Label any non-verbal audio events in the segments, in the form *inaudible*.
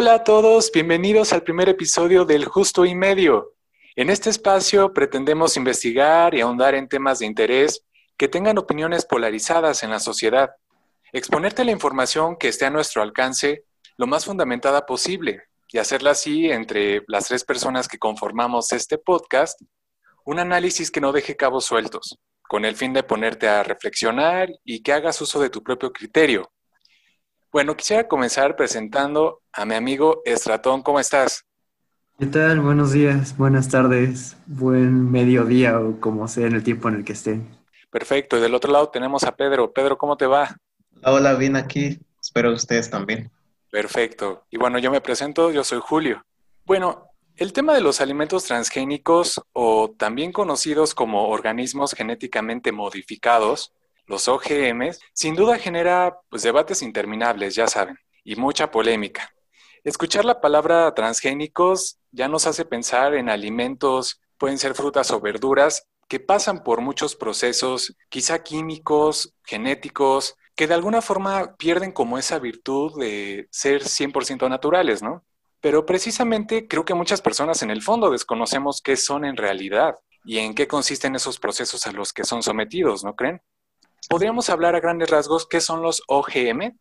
Hola a todos, bienvenidos al primer episodio del Justo y Medio. En este espacio pretendemos investigar y ahondar en temas de interés que tengan opiniones polarizadas en la sociedad, exponerte la información que esté a nuestro alcance lo más fundamentada posible y hacerla así entre las tres personas que conformamos este podcast, un análisis que no deje cabos sueltos, con el fin de ponerte a reflexionar y que hagas uso de tu propio criterio bueno, quisiera comenzar presentando a mi amigo Estratón. ¿Cómo estás? ¿Qué tal? Buenos días, buenas tardes, buen mediodía o como sea en el tiempo en el que estén. Perfecto. Y del otro lado tenemos a Pedro. Pedro, ¿cómo te va? Hola, bien aquí. Espero ustedes también. Perfecto. Y bueno, yo me presento, yo soy Julio. Bueno, el tema de los alimentos transgénicos o también conocidos como organismos genéticamente modificados los OGMs, sin duda genera pues, debates interminables, ya saben, y mucha polémica. Escuchar la palabra transgénicos ya nos hace pensar en alimentos, pueden ser frutas o verduras, que pasan por muchos procesos, quizá químicos, genéticos, que de alguna forma pierden como esa virtud de ser 100% naturales, ¿no? Pero precisamente creo que muchas personas en el fondo desconocemos qué son en realidad y en qué consisten esos procesos a los que son sometidos, ¿no creen? ¿Podríamos hablar a grandes rasgos qué son los OGM?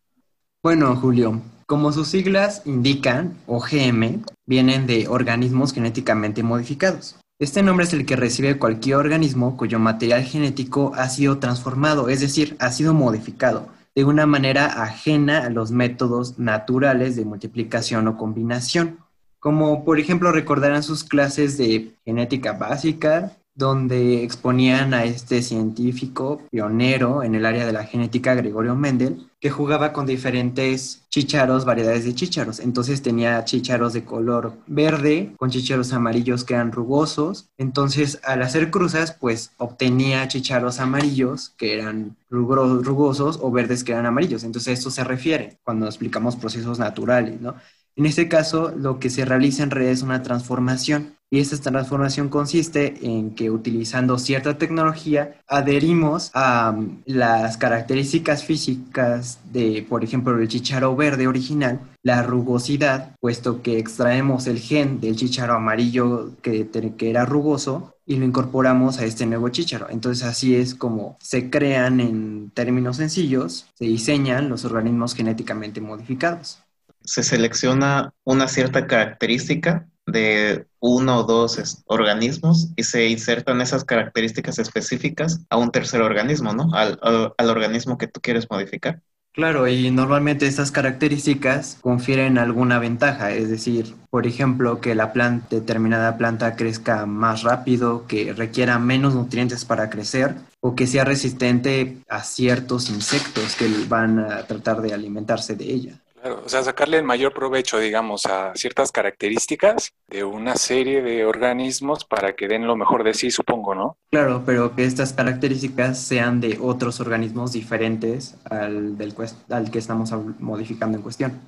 Bueno, Julio, como sus siglas indican, OGM vienen de organismos genéticamente modificados. Este nombre es el que recibe cualquier organismo cuyo material genético ha sido transformado, es decir, ha sido modificado de una manera ajena a los métodos naturales de multiplicación o combinación. Como por ejemplo recordarán sus clases de genética básica, donde exponían a este científico pionero en el área de la genética, Gregorio Mendel, que jugaba con diferentes chícharos, variedades de chícharos. Entonces tenía chícharos de color verde con chícharos amarillos que eran rugosos. Entonces al hacer cruzas, pues obtenía chícharos amarillos que eran rugosos o verdes que eran amarillos. Entonces esto se refiere cuando explicamos procesos naturales, ¿no? En este caso, lo que se realiza en realidad es una transformación y esta transformación consiste en que utilizando cierta tecnología adherimos a um, las características físicas de, por ejemplo, el chicharo verde original, la rugosidad, puesto que extraemos el gen del chicharo amarillo que, que era rugoso y lo incorporamos a este nuevo chicharo. Entonces así es como se crean en términos sencillos, se diseñan los organismos genéticamente modificados. Se selecciona una cierta característica de uno o dos organismos y se insertan esas características específicas a un tercer organismo, ¿no? Al, organismo que tú quieres modificar. Claro, y normalmente estas características confieren alguna ventaja, es decir, por ejemplo, que la planta, determinada planta crezca más rápido, que requiera menos nutrientes para crecer o que sea resistente a ciertos insectos que van a tratar de alimentarse de ella o sea, sacarle el mayor provecho, digamos, a ciertas características de una serie de organismos para que den lo mejor de sí, supongo, ¿no? Claro, pero que estas características sean de otros organismos diferentes al, del, al que estamos modificando en cuestión.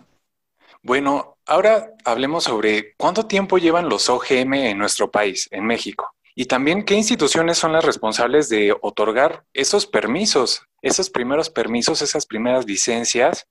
Bueno, ahora hablemos sobre cuánto tiempo llevan los OGM en nuestro país, en México. Y también qué instituciones son las responsables de otorgar esos permisos, esos primeros permisos, esas primeras licencias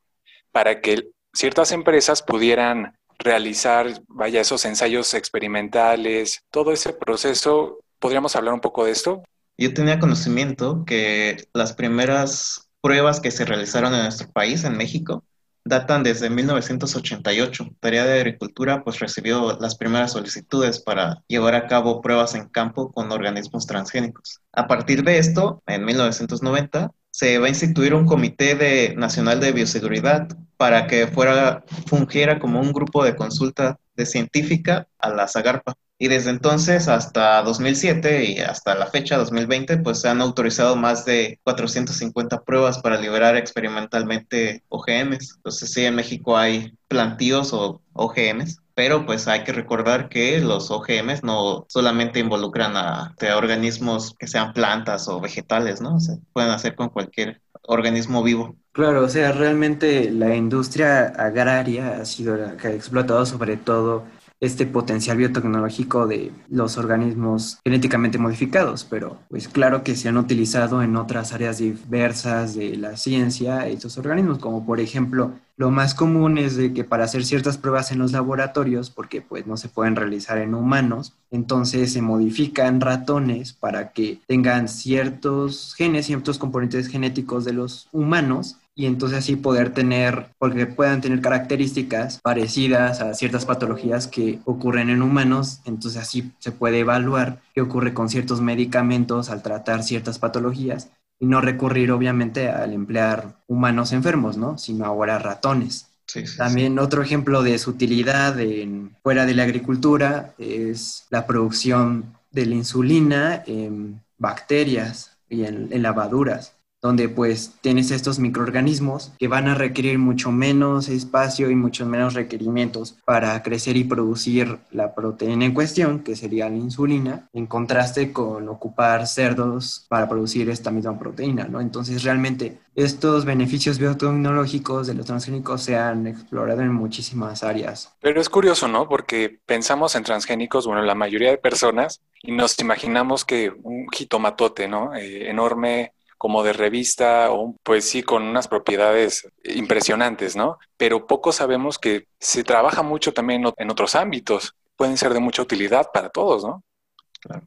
para que ciertas empresas pudieran realizar, vaya, esos ensayos experimentales, todo ese proceso. ¿Podríamos hablar un poco de esto? Yo tenía conocimiento que las primeras pruebas que se realizaron en nuestro país, en México, datan desde 1988. Tarea de Agricultura pues recibió las primeras solicitudes para llevar a cabo pruebas en campo con organismos transgénicos. A partir de esto, en 1990, se va a instituir un comité de, nacional de bioseguridad para que fuera, fungiera como un grupo de consulta de científica a la Zagarpa. Y desde entonces hasta 2007 y hasta la fecha 2020, pues se han autorizado más de 450 pruebas para liberar experimentalmente OGMs. Entonces sí, en México hay plantíos o OGMs, pero pues hay que recordar que los OGMs no solamente involucran a, organismos que sean plantas o vegetales, ¿no? Se pueden hacer con cualquier organismo vivo. Claro, o sea, realmente la industria agraria ha sido la que ha explotado sobre todo este potencial biotecnológico de los organismos genéticamente modificados, pero pues claro que se han utilizado en otras áreas diversas de la ciencia estos organismos, como por ejemplo lo más común es de que para hacer ciertas pruebas en los laboratorios, porque pues no se pueden realizar en humanos, entonces se modifican ratones para que tengan ciertos genes, ciertos componentes genéticos de los humanos y entonces así poder tener, porque puedan tener características parecidas a ciertas patologías que ocurren en humanos, entonces así se puede evaluar qué ocurre con ciertos medicamentos al tratar ciertas patologías y no recurrir obviamente al emplear humanos enfermos, ¿no? Sino ahora ratones. También otro ejemplo de su utilidad en, fuera de la agricultura es la producción de la insulina en bacterias y en lavaduras donde pues tienes estos microorganismos que van a requerir mucho menos espacio y muchos menos requerimientos para crecer y producir la proteína en cuestión, que sería la insulina, en contraste con ocupar cerdos para producir esta misma proteína, ¿no? Entonces realmente estos beneficios biotecnológicos de los transgénicos se han explorado en muchísimas áreas. Pero es curioso, ¿no? Porque pensamos en transgénicos, bueno, la mayoría de personas, y nos imaginamos que un jitomatote, ¿no? Eh, enorme, como de revista, o pues sí, con unas propiedades impresionantes, ¿no? Pero poco sabemos que se trabaja mucho también en otros ámbitos. Pueden ser de mucha utilidad para todos, ¿no?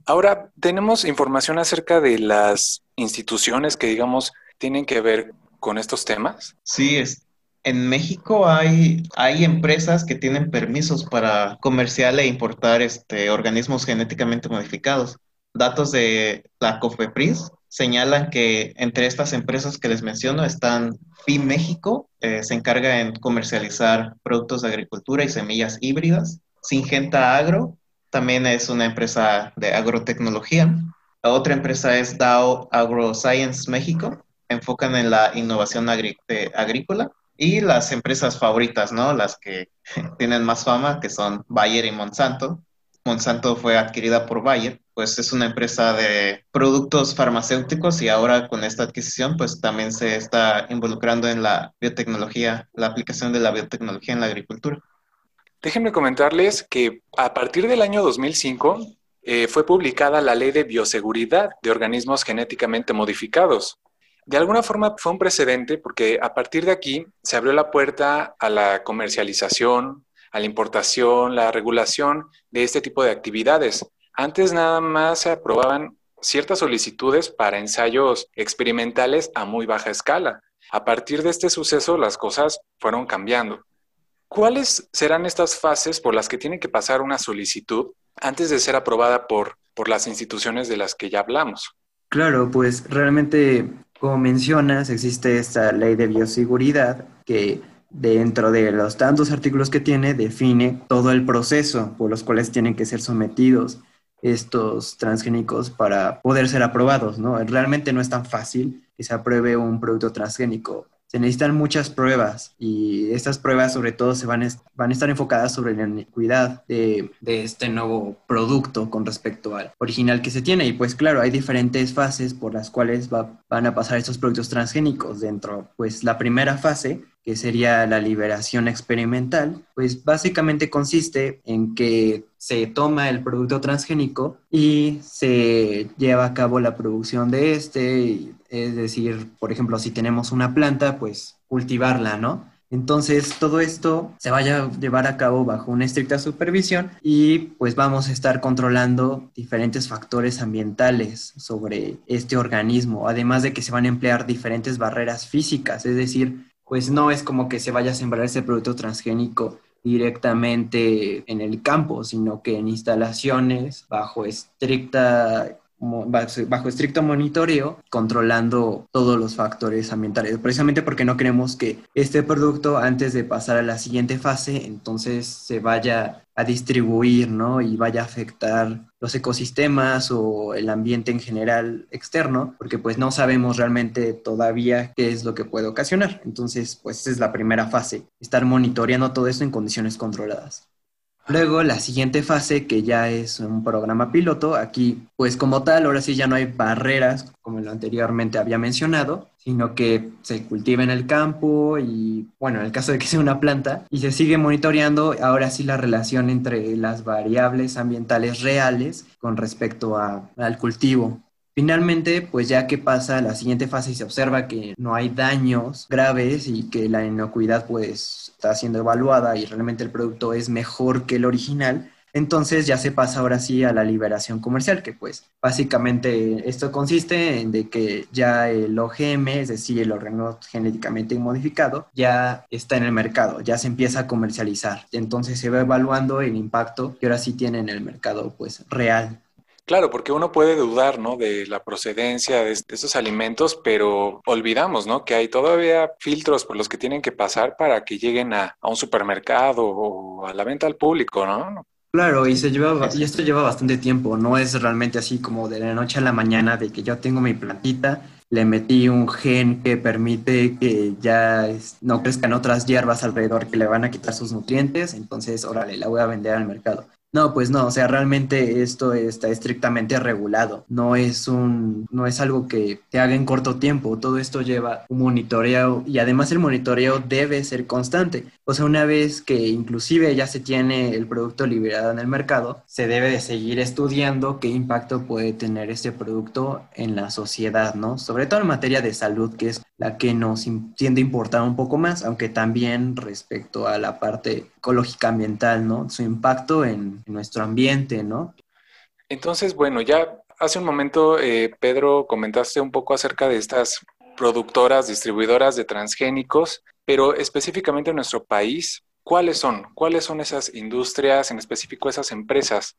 Ahora, tenemos información acerca de las instituciones que, digamos, tienen que ver con estos temas. Sí, es, en México hay, hay empresas que tienen permisos para comerciar e importar este, organismos genéticamente modificados. Datos de la COFEPRIS señalan que entre estas empresas que les menciono están FI México, eh, se encarga en comercializar productos de agricultura y semillas híbridas. Singenta Agro, también es una empresa de agrotecnología. La otra empresa es DAO AgroScience México, enfocan en la innovación agrícola. Y las empresas favoritas, ¿no? Las que *laughs* tienen más fama, que son Bayer y Monsanto. Monsanto fue adquirida por Bayer pues es una empresa de productos farmacéuticos y ahora con esta adquisición pues también se está involucrando en la biotecnología, la aplicación de la biotecnología en la agricultura. Déjenme comentarles que a partir del año 2005 eh, fue publicada la Ley de Bioseguridad de Organismos Genéticamente Modificados. De alguna forma fue un precedente porque a partir de aquí se abrió la puerta a la comercialización, a la importación, la regulación de este tipo de actividades antes nada más se aprobaban ciertas solicitudes para ensayos experimentales a muy baja escala. A partir de este suceso las cosas fueron cambiando. ¿Cuáles serán estas fases por las que tiene que pasar una solicitud antes de ser aprobada por, por las instituciones de las que ya hablamos? Claro, pues realmente, como mencionas, existe esta ley de bioseguridad que dentro de los tantos artículos que tiene define todo el proceso por los cuales tienen que ser sometidos estos transgénicos para poder ser aprobados, ¿no? Realmente no es tan fácil que se apruebe un producto transgénico. Se necesitan muchas pruebas y estas pruebas sobre todo se van, a, van a estar enfocadas sobre la iniquidad de, este nuevo producto con respecto al original que se tiene. Y pues claro, hay diferentes fases por las cuales van a pasar estos productos transgénicos dentro. Pues la primera fase que sería la liberación experimental, pues básicamente consiste en que se toma el producto transgénico y se lleva a cabo la producción de este, es decir, por ejemplo, si tenemos una planta, pues cultivarla, ¿no? Entonces, todo esto se vaya a llevar a cabo bajo una estricta supervisión y pues vamos a estar controlando diferentes factores ambientales sobre este organismo, además de que se van a emplear diferentes barreras físicas, es decir, pues no es como que se vaya a sembrar ese producto transgénico directamente en el campo, sino que en instalaciones bajo estricta bajo estricto monitoreo, controlando todos los factores ambientales, precisamente porque no queremos que este producto antes de pasar a la siguiente fase, entonces se vaya a distribuir, ¿no? Y vaya a afectar los ecosistemas o el ambiente en general externo, porque pues no sabemos realmente todavía qué es lo que puede ocasionar. Entonces, pues esa es la primera fase, estar monitoreando todo esto en condiciones controladas. Luego, la siguiente fase, que ya es un programa piloto, aquí, pues como tal, ahora sí ya no hay barreras, como lo anteriormente había mencionado, sino que se cultiva en el campo y, bueno, en el caso de que sea una planta, y se sigue monitoreando ahora sí la relación entre las variables ambientales reales con respecto al cultivo. Finalmente, pues ya que pasa la siguiente fase y se observa que no hay daños graves y que la inocuidad pues está siendo evaluada y realmente el producto es mejor que el original, entonces ya se pasa ahora sí a la liberación comercial, que pues básicamente esto consiste en que ya el OGM, es decir, el órgano genéticamente modificado, ya está en el mercado, ya se empieza a comercializar. Entonces se va evaluando el impacto que ahora sí tiene en el mercado pues real. Claro, porque uno puede dudar, ¿no? De la procedencia de esos alimentos, pero olvidamos, ¿no? Que hay todavía filtros por los que tienen que pasar para que lleguen a, a un supermercado o a la venta al público, ¿no? Claro, y se lleva, y esto lleva bastante tiempo, no es realmente así como de la noche a la mañana de que yo tengo mi plantita, le metí un gen que permite que ya no crezcan otras hierbas alrededor que le van a quitar sus nutrientes, entonces, órale, la voy a vender al mercado. No, pues no, o sea, realmente esto está estrictamente regulado. No es un, no es algo que te haga en corto tiempo. Todo esto lleva un monitoreo y además el monitoreo debe ser constante. O sea, una vez que inclusive ya se tiene el producto liberado en el mercado, se debe de seguir estudiando qué impacto puede tener este producto en la sociedad, ¿no? Sobre todo en materia de salud, que es la que nos tiende a importar un poco más, aunque también respecto a la parte ecológica ambiental, ¿no? Su impacto en, nuestro ambiente, ¿no? Entonces, bueno, ya hace un momento, eh, Pedro, comentaste un poco acerca de estas productoras, distribuidoras de transgénicos, pero específicamente en nuestro país, ¿cuáles son? ¿Cuáles son esas industrias, en específico esas empresas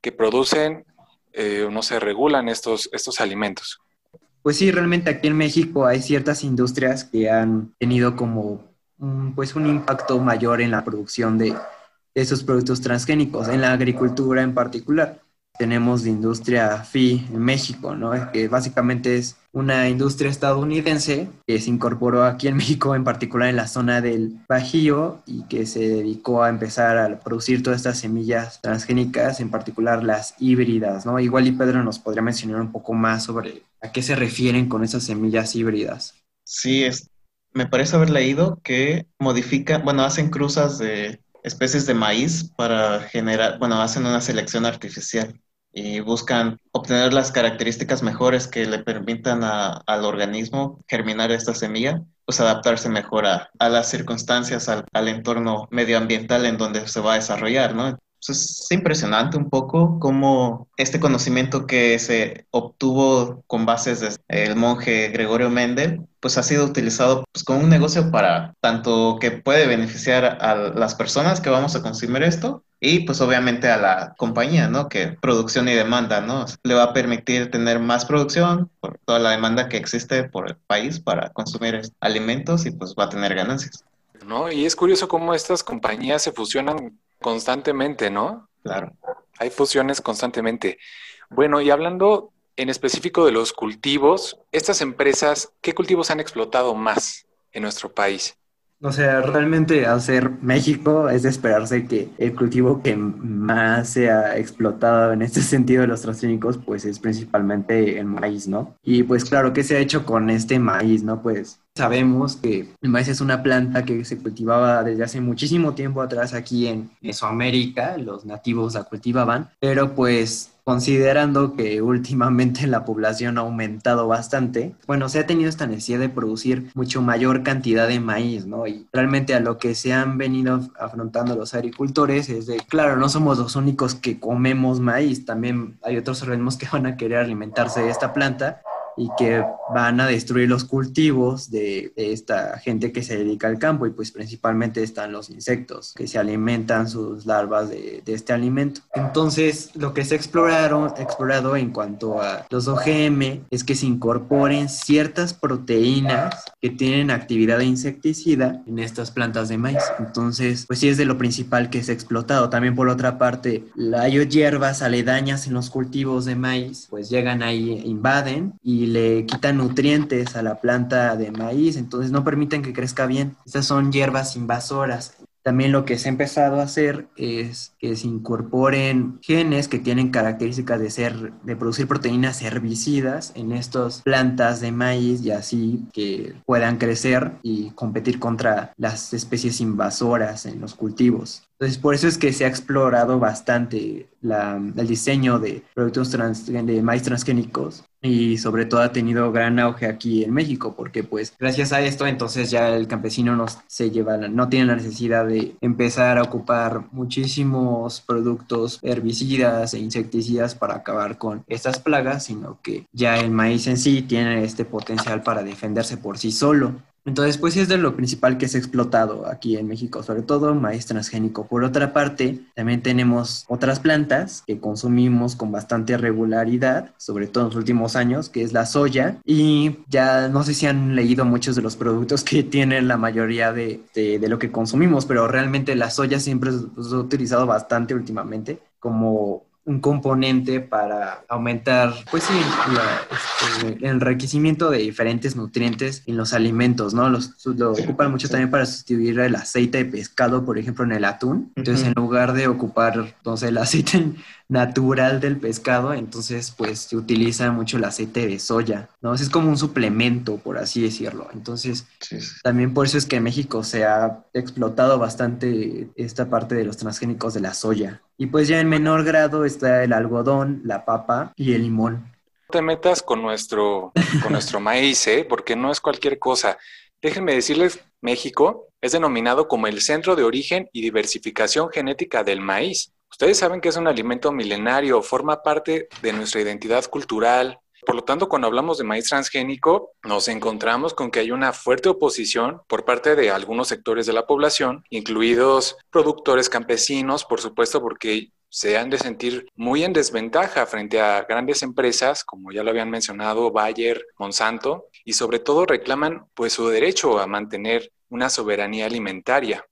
que producen eh, no se regulan estos, estos alimentos? Pues sí, realmente aquí en México hay ciertas industrias que han tenido como pues un impacto mayor en la producción de esos productos transgénicos, en la agricultura en particular. Tenemos la industria FI en México, ¿no? que básicamente es una industria estadounidense que se incorporó aquí en *laughs* México, en particular en la zona del Bajío, y que se dedicó a empezar a producir todas estas semillas transgénicas, en particular las híbridas, ¿no? Igual y Pedro nos podría mencionar un poco más sobre a qué se refieren con esas semillas híbridas. Sí, es, me parece haber leído que modifican, bueno, hacen cruzas de especies de maíz para generar, bueno, hacen una selección artificial y buscan obtener las características mejores que le permitan al organismo germinar esta semilla, pues adaptarse mejor a, las circunstancias, al, al, entorno medioambiental en donde se va a desarrollar, ¿no? Es impresionante un poco cómo este conocimiento que se obtuvo con bases del monje Gregorio Mendel, pues ha sido utilizado pues, como un negocio para tanto que puede beneficiar a las personas que vamos a consumir esto y pues obviamente a la compañía, ¿no? Que producción y demanda, ¿no? Le va a permitir tener más producción por toda la demanda que existe por el país para consumir alimentos y pues va a tener ganancias. ¿No? Y es curioso cómo estas compañías se fusionan constantemente, ¿no? Claro. Hay fusiones constantemente. Bueno, y hablando en específico de los cultivos, estas empresas, ¿qué cultivos han explotado más en nuestro país? O sea, realmente al ser México es de esperarse que el cultivo que más se ha explotado en este *laughs* sentido de los transgénicos, pues es principalmente el maíz, ¿no? Y pues claro, ¿qué se ha hecho con este maíz, no? Pues sabemos que el maíz es una planta que se cultivaba desde hace muchísimo tiempo atrás aquí en Mesoamérica, los nativos la cultivaban, pero pues considerando que últimamente la población ha aumentado bastante, bueno, se ha tenido esta necesidad de producir mucho mayor cantidad de maíz, ¿no? Y realmente a lo que se han venido afrontando los agricultores es de, claro, no somos los únicos que comemos maíz, también hay otros organismos que van a querer alimentarse de esta planta y que van a destruir los cultivos de, esta gente que se dedica al campo y pues principalmente están los insectos que se alimentan sus larvas de, este alimento. Entonces lo que se exploraron, explorado en cuanto a los OGM es que se incorporen ciertas proteínas que tienen actividad insecticida en estas plantas de maíz. Entonces pues sí es de lo principal que se ha explotado. También por otra parte, hay hierbas aledañas en los cultivos de maíz pues llegan ahí, invaden y le quitan nutrientes a la planta de maíz, entonces no permiten que crezca bien. Estas son hierbas invasoras. También lo que se ha empezado a hacer es que se incorporen genes que tienen características de ser, de producir proteínas herbicidas en estas plantas de maíz y así que puedan crecer y competir contra las especies invasoras en los cultivos. Entonces, por eso es que se ha explorado bastante el diseño de productos de maíz transgénicos y sobre todo ha tenido gran auge aquí en México porque pues gracias a esto entonces ya el campesino no se lleva no tiene la necesidad de empezar a ocupar muchísimos productos herbicidas e insecticidas para acabar con estas plagas sino que ya el maíz en sí tiene este potencial para defenderse por sí solo entonces, pues es de lo principal que se ha explotado aquí en México, sobre todo maíz transgénico. Por otra parte, también tenemos otras plantas que consumimos con bastante regularidad, sobre todo en los últimos años, que es la soya. Y ya no sé si han leído muchos de los productos que *laughs* tienen la mayoría de, de, lo que consumimos, pero realmente la soya siempre se ha utilizado bastante últimamente como un componente para aumentar, pues sí, este, el enriquecimiento de diferentes nutrientes en los alimentos, ¿no? Los, lo ocupan mucho también para sustituir el aceite de pescado, por ejemplo, en el atún. Entonces, en lugar de ocupar, entonces, el aceite natural del pescado, entonces, pues, se utiliza mucho el aceite de soya, ¿no? Es como un suplemento, por así decirlo. Entonces, también por eso es que en México se ha explotado bastante esta parte de los transgénicos de la soya. Y pues ya en menor grado está el algodón, la papa y el limón. No te metas con nuestro, con nuestro *laughs* maíz, ¿eh? porque no es cualquier cosa. Déjenme decirles, México es denominado como el centro de origen y diversificación genética del maíz. Ustedes saben que es un alimento milenario, forma parte de nuestra identidad cultural, por lo tanto, cuando hablamos de maíz transgénico, nos encontramos con que hay una fuerte oposición por parte de algunos sectores de la población, incluidos productores campesinos, por supuesto, porque se han de sentir muy en desventaja frente a grandes empresas, como ya lo habían mencionado, Bayer, Monsanto, y sobre todo reclaman pues su derecho a mantener una soberanía alimentaria.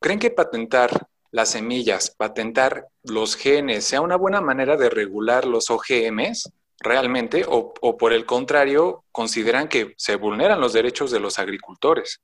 ¿Creen que patentar las semillas, patentar los genes sea una buena manera de regular los OGMs? realmente o, por el contrario consideran que se vulneran los derechos de los agricultores.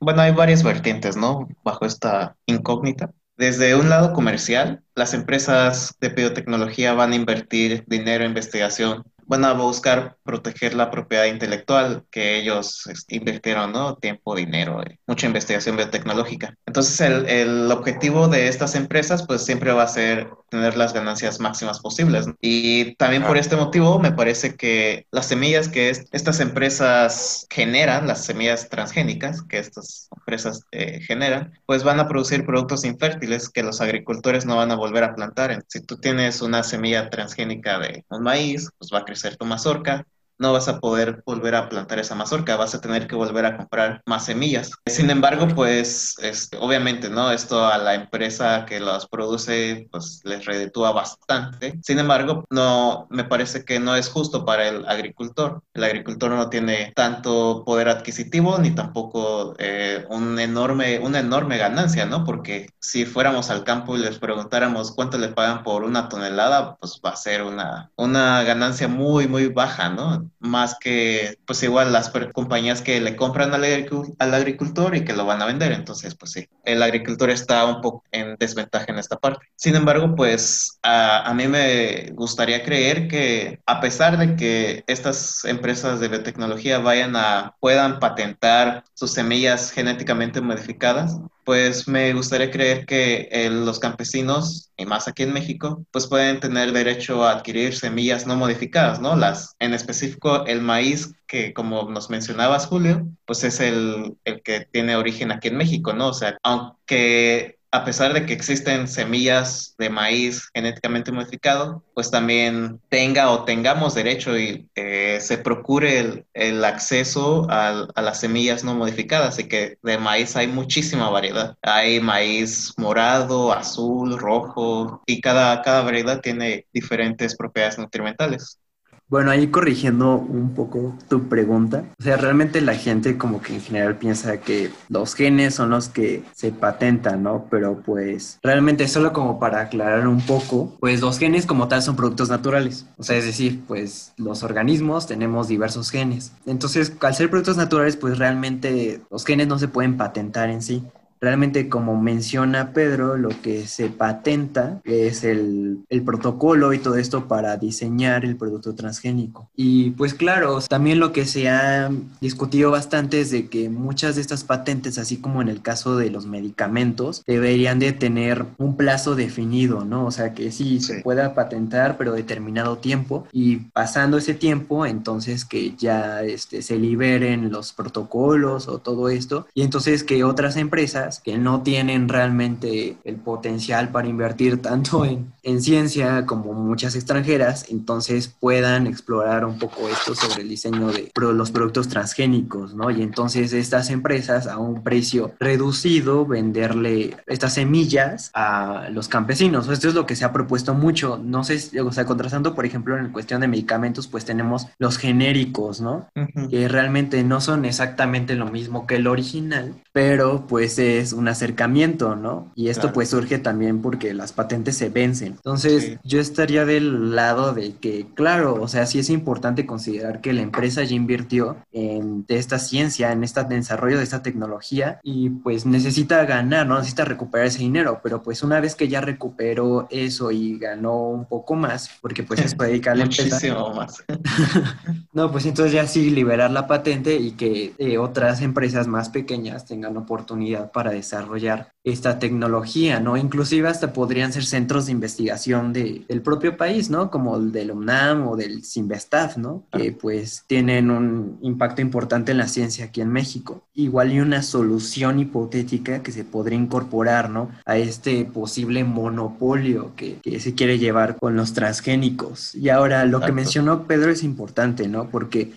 Bueno, hay varias vertientes, ¿no? Bajo esta incógnita. Desde un lado comercial, las empresas de biotecnología van a invertir dinero en investigación van a buscar proteger la propiedad intelectual que ellos invirtieron, ¿no? Tiempo, dinero, eh, mucha investigación biotecnológica. Entonces, el, el, objetivo de estas empresas, pues siempre va a ser tener las ganancias máximas posibles. Y también por este motivo, me parece que las semillas que estas empresas generan, las semillas transgénicas que estas empresas eh, generan, pues van a producir productos infértiles que los agricultores no van a volver a plantar. Si tú tienes una semilla transgénica de un maíz, pues va a crecer tu mazorca, no vas a poder volver a plantar esa mazorca, vas a tener que volver a comprar más semillas. Sin embargo, pues este, obviamente, ¿no? Esto a la empresa que las produce, pues les reditúa bastante. Sin embargo, no, me parece que no es justo para el agricultor. El agricultor no tiene tanto poder adquisitivo ni tampoco eh, enorme, una enorme ganancia, ¿no? Porque si fuéramos al campo y les preguntáramos cuánto le pagan por una tonelada, pues va a ser una, una ganancia muy, muy baja, ¿no? Más que pues igual las compañías que le compran al, al, agricultor y que lo van a vender. Entonces, pues sí, el agricultor está un poco en desventaja en esta parte. Sin embargo, pues a, a mí me gustaría creer que a pesar de que estas empresas de biotecnología vayan a, puedan patentar sus semillas genéticamente modificadas, pues me gustaría creer que eh, los campesinos, y más aquí en México, pues pueden tener derecho a adquirir semillas no modificadas, ¿no? Las, en específico el maíz, que como nos mencionabas, Julio, pues es el, el que tiene origen aquí en México, ¿no? O sea, aunque a pesar de que existen semillas de maíz genéticamente modificado, pues también tenga o tengamos derecho y eh, se procure el, acceso a, las semillas no modificadas y que de maíz hay muchísima variedad. Hay maíz morado, azul, rojo y cada, cada variedad tiene diferentes propiedades nutrimentales. Bueno, ahí corrigiendo un poco tu pregunta, o sea, realmente la gente como que en general piensa que los genes son los que se patentan, ¿no? Pero pues realmente solo como para aclarar un poco, pues los genes como tal son productos naturales, o sea, es decir, pues los organismos tenemos diversos genes. Entonces, al ser productos naturales, pues realmente los genes no se pueden patentar en sí realmente como menciona Pedro, lo que se patenta es el, el protocolo y todo esto para diseñar el producto transgénico. Y pues claro, también lo que se ha discutido bastante es de que muchas de estas patentes, así como en el caso de los medicamentos, deberían de tener un plazo definido, ¿no? O sea, que sí, se pueda patentar, pero determinado tiempo y pasando ese tiempo, entonces que ya este, se liberen los protocolos o todo esto y entonces que otras empresas que no tienen realmente el potencial para invertir tanto en, en ciencia como muchas extranjeras, entonces puedan explorar un poco esto sobre el diseño de los productos transgénicos, ¿no? Y entonces estas empresas a un precio reducido venderle estas semillas a los campesinos. Esto es lo que se ha propuesto mucho. No sé, o sea, contrastando, por ejemplo, en cuestión de medicamentos, pues tenemos los genéricos, ¿no? Que realmente no son exactamente lo mismo que el original, pero pues es un acercamiento, ¿no? Y esto pues surge también porque las patentes se vencen. Entonces, yo estaría del lado de que, claro, o sea, sí es importante considerar que la empresa ya invirtió en esta ciencia, en este desarrollo de esta tecnología y pues necesita ganar, ¿no? Necesita recuperar ese dinero, pero pues una vez que ya recuperó eso y ganó un poco más, porque pues es para dedicar a la empresa. más. *laughs* no, pues entonces ya sí liberar la patente y que eh, otras empresas más pequeñas tengan oportunidad para desarrollar esta tecnología, ¿no? Inclusive hasta podrían ser centros de investigación de, del propio país, ¿no? Como el del UNAM o del CINVESTAF, ¿no? Que pues tienen un impacto importante en la ciencia aquí en México. Igual y una solución hipotética que se podría incorporar, ¿no? A este posible monopolio que, que se quiere llevar con los transgénicos. Y ahora lo que mencionó Pedro es importante, ¿no? Porque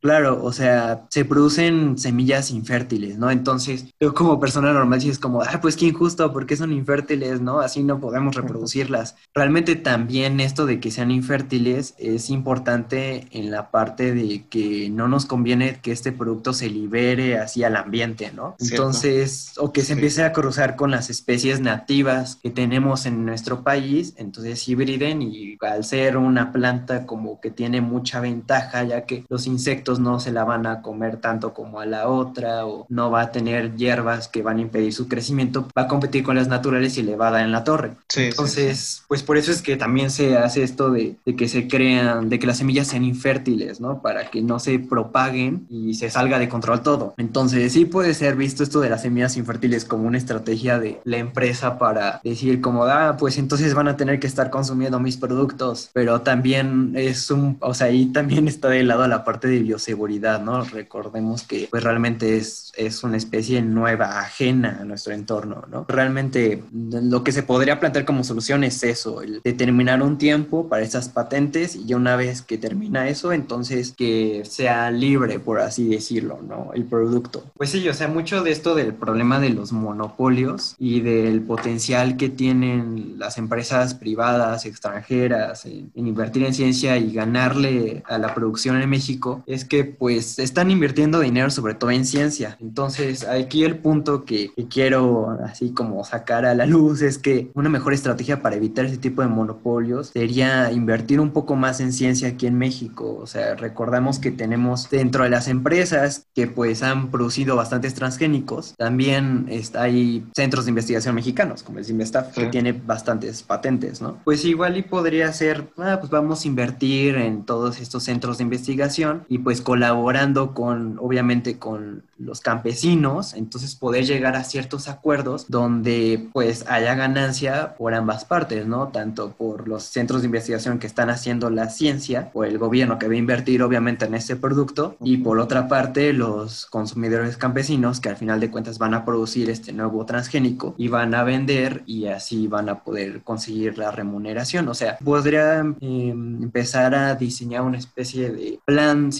Claro, o sea, se producen semillas infértiles, ¿no? Entonces, yo como persona normal sí es como, ah, pues qué injusto, porque son infértiles, ¿no? Así no podemos reproducirlas. Realmente también esto de que sean infértiles es importante en la parte de que no nos conviene que este producto se libere así al ambiente, ¿no? Entonces, o que se empiece a cruzar con las especies nativas que tenemos en nuestro país, entonces hibriden y al ser una planta como que tiene mucha ventaja, ya que los insectos no se la van a comer tanto como a la otra o no va a tener hierbas que van a impedir su crecimiento, va a competir con las naturales y le va a dar en la torre. Entonces, pues por eso es que también se hace esto de, que se crean, de que las semillas sean infértiles, ¿no? Para que no se propaguen y se salga de control todo. Entonces, sí puede ser visto esto de las semillas infértiles como una estrategia de la empresa para decir como, ah, pues entonces van a tener que estar consumiendo mis productos, pero también es un, o sea, ahí también está de lado la parte de seguridad, ¿no? Recordemos que pues realmente es, es una especie nueva, ajena a nuestro entorno, ¿no? Realmente lo que se podría plantear como solución es eso, el determinar un tiempo para esas patentes y una vez que termina eso, entonces que sea libre, por así decirlo, ¿no? El producto. Pues sí, o sea, mucho de esto del problema de los monopolios y del potencial que tienen las empresas privadas, extranjeras, en, en invertir en ciencia y ganarle a la producción en México es que pues están invirtiendo dinero sobre todo en ciencia. Entonces aquí el punto que, quiero así como sacar a la luz es que una mejor estrategia para evitar ese tipo de monopolios sería invertir un poco más en ciencia aquí en México. O sea, recordamos que tenemos dentro de las empresas que pues han producido bastantes transgénicos, también está, hay centros de investigación mexicanos como el CIMESTAF que tiene bastantes patentes, ¿no? Pues igual y podría ser, ah, pues vamos a invertir en todos estos centros de investigación y pues colaborando con, obviamente, con los campesinos, entonces poder llegar a ciertos acuerdos donde pues haya ganancia por ambas partes, ¿no? Tanto por los centros de investigación que están haciendo la ciencia o el gobierno que va a invertir obviamente en este producto y por otra parte los consumidores campesinos que al final de cuentas van a producir este nuevo transgénico y van a vender y así van a poder conseguir la remuneración. O sea, podría em, empezar a diseñar una especie de plan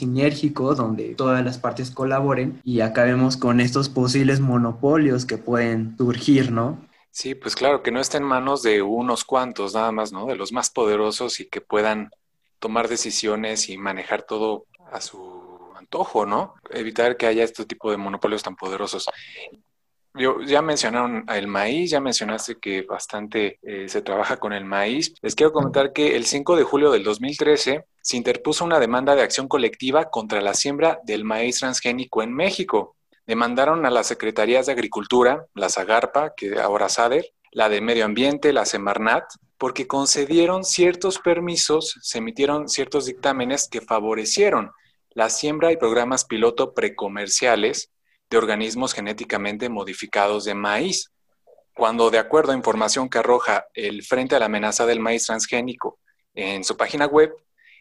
donde todas las partes colaboren y acabemos con estos posibles monopolios que pueden surgir, ¿no? Sí, pues claro, que no esté en manos de unos cuantos nada más, ¿no? De los más poderosos y que puedan tomar decisiones y manejar todo a su antojo, ¿no? Evitar que haya este tipo de monopolios tan poderosos. Yo, ya mencionaron el maíz, ya mencionaste que bastante eh, se trabaja con el maíz. Les quiero comentar que el 5 de julio del 2013 se interpuso una demanda de acción colectiva contra la siembra del maíz transgénico en México. demandaron a las secretarías de Agricultura, la Zagarpa, que ahora SADER, la de Medio Ambiente, la Semarnat, porque concedieron ciertos permisos, se emitieron ciertos dictámenes que favorecieron la siembra y programas piloto precomerciales de organismos genéticamente modificados de maíz. Cuando, de acuerdo a información que arroja el Frente a la Amenaza del Maíz Transgénico en su página web,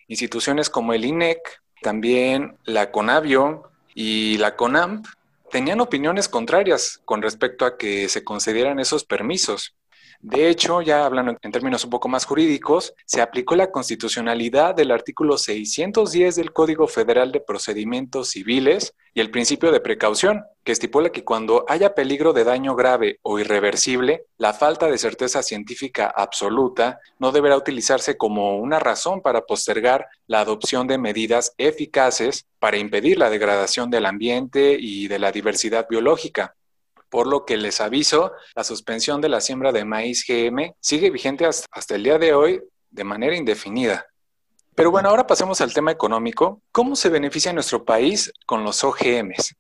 instituciones como el INEC, también la CONAVIO y la CONAMP tenían opiniones contrarias con respecto a que se concedieran esos permisos. De hecho, ya hablando en términos un poco más jurídicos, se aplicó la constitucionalidad del artículo 610 del Código Federal de Procedimientos Civiles y el principio de precaución, que estipula que cuando haya peligro de daño grave o irreversible, la falta de certeza científica absoluta no deberá utilizarse como una razón para postergar la adopción de medidas eficaces para impedir la degradación del ambiente y de la diversidad biológica por lo que les aviso, la suspensión de la siembra de maíz GM sigue vigente hasta, el día de hoy de manera indefinida. Pero bueno, ahora pasemos al tema económico. ¿Cómo se beneficia nuestro país con los OGMs?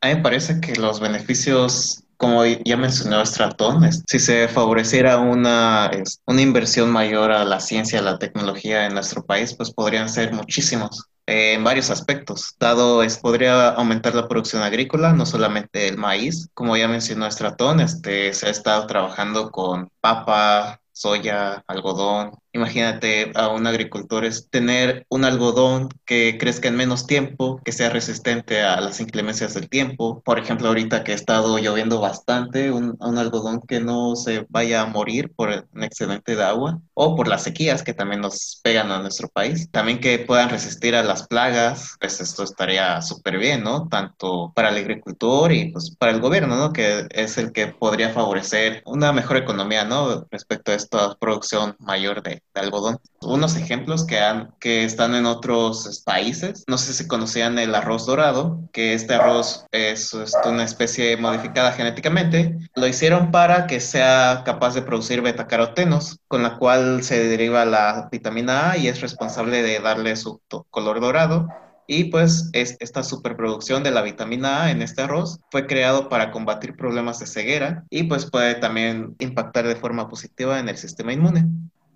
A mí me parece que los beneficios, como ya mencionó Stratton, si se favoreciera una, una inversión mayor a la ciencia, a la tecnología en nuestro país, pues podrían ser muchísimos en varios aspectos. Dado es, podría aumentar la producción agrícola, no solamente el maíz, como ya mencionó Estratón, este, se ha estado trabajando con papa, soya, algodón, Imagínate a un agricultor es tener un algodón que crezca en menos tiempo, que sea resistente a las inclemencias del tiempo. Por ejemplo, ahorita que ha estado lloviendo bastante, un, algodón que no se vaya a morir por un excedente de agua o por las sequías que también nos pegan a nuestro país. También que puedan resistir a las plagas, pues esto estaría súper bien, ¿no? Tanto para el agricultor y pues para el gobierno, ¿no? Que es el que podría favorecer una mejor economía, ¿no? Respecto a esta producción mayor de, algodón. Unos ejemplos que, están en otros países, no sé si conocían el arroz dorado, que este arroz es, una especie modificada genéticamente. Lo hicieron para que sea capaz de producir betacarotenos, con la cual se deriva la vitamina A y es responsable de darle su color dorado. Y pues esta superproducción de la vitamina A en este arroz fue creado para combatir problemas de ceguera y pues puede también impactar de forma positiva en el sistema inmune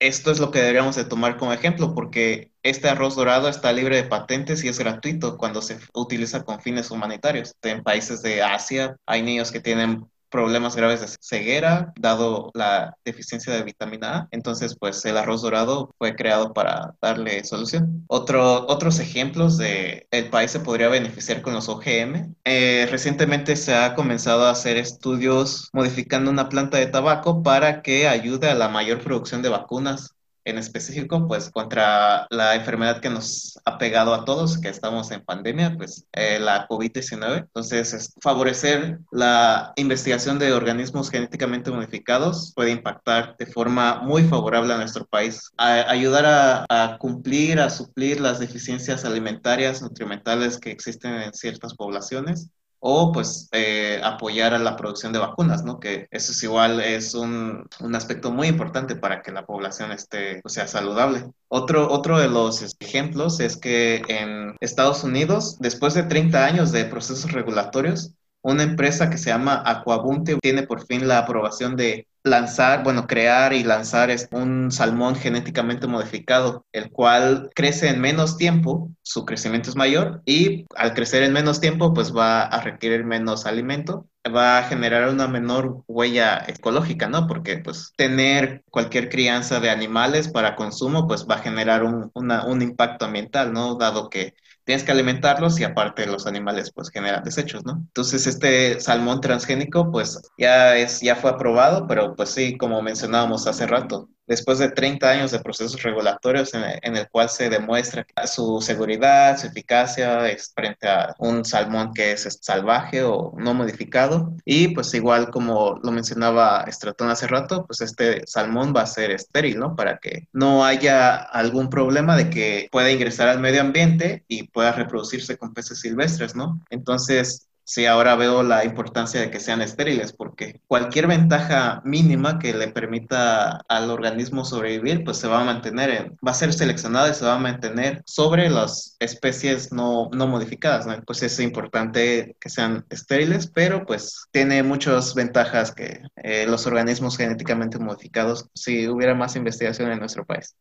esto es lo que deberíamos de tomar como ejemplo, porque este arroz dorado está libre de patentes y es gratuito cuando se utiliza con fines humanitarios. En países de Asia hay niños que tienen problemas graves de ceguera, dado la deficiencia de vitamina A. Entonces, pues el arroz dorado fue creado para darle solución. Otro, otros ejemplos de el país se podría beneficiar con los OGM. Eh, recientemente se ha comenzado a hacer estudios modificando una planta de tabaco para que ayude a la mayor producción de vacunas en específico, pues contra la enfermedad que nos ha pegado a todos, que estamos en pandemia, pues eh, la COVID-19. Entonces, favorecer la investigación de organismos genéticamente modificados puede impactar de forma muy favorable a nuestro país, ayudar a, a cumplir, a suplir las deficiencias alimentarias, nutrimentales que existen en ciertas poblaciones o pues eh, apoyar a la producción de vacunas, ¿no? Que eso es igual, es un, un aspecto muy importante para que la población esté, sea saludable. Otro, otro de los ejemplos es que en Estados Unidos, después de 30 años de procesos regulatorios, una empresa que se llama Aquabunte tiene por fin la aprobación de lanzar, bueno, crear y lanzar un salmón genéticamente modificado, el cual crece en menos tiempo, su crecimiento es mayor y al crecer en menos tiempo, pues va a requerir menos alimento, va a generar una menor huella ecológica, ¿no? Porque pues tener cualquier crianza de animales para consumo, pues va a generar un, un impacto ambiental, ¿no? Dado que tienes que alimentarlos y aparte los animales pues generan desechos, ¿no? Entonces este salmón transgénico pues ya es ya fue aprobado, pero pues sí, como mencionábamos hace rato, después de 30 años de procesos regulatorios en el, cual se demuestra su seguridad, su eficacia es frente a un salmón que es salvaje o no modificado. Y pues igual como lo mencionaba Estratón hace rato, pues este salmón va a ser estéril, ¿no? Para que no haya algún problema de que pueda ingresar al medio ambiente y pueda reproducirse con peces silvestres, ¿no? Entonces, sí ahora veo la importancia de que sean estériles, porque cualquier ventaja mínima que le permita al organismo sobrevivir, pues se va a mantener, va a ser seleccionado y se va a mantener sobre las especies no, no modificadas. Pues es importante que sean estériles, pero pues tiene muchas ventajas que eh, los organismos genéticamente modificados si hubiera más investigación en nuestro país.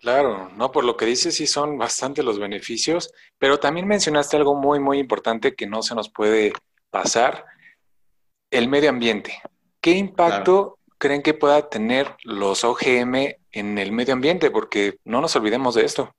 Claro, no, por lo que dices sí son bastante los beneficios, pero también mencionaste algo muy, muy importante que no se nos puede pasar, el medio ambiente. ¿Qué impacto creen que pueda tener los OGM en el medio ambiente? Porque no nos olvidemos de esto.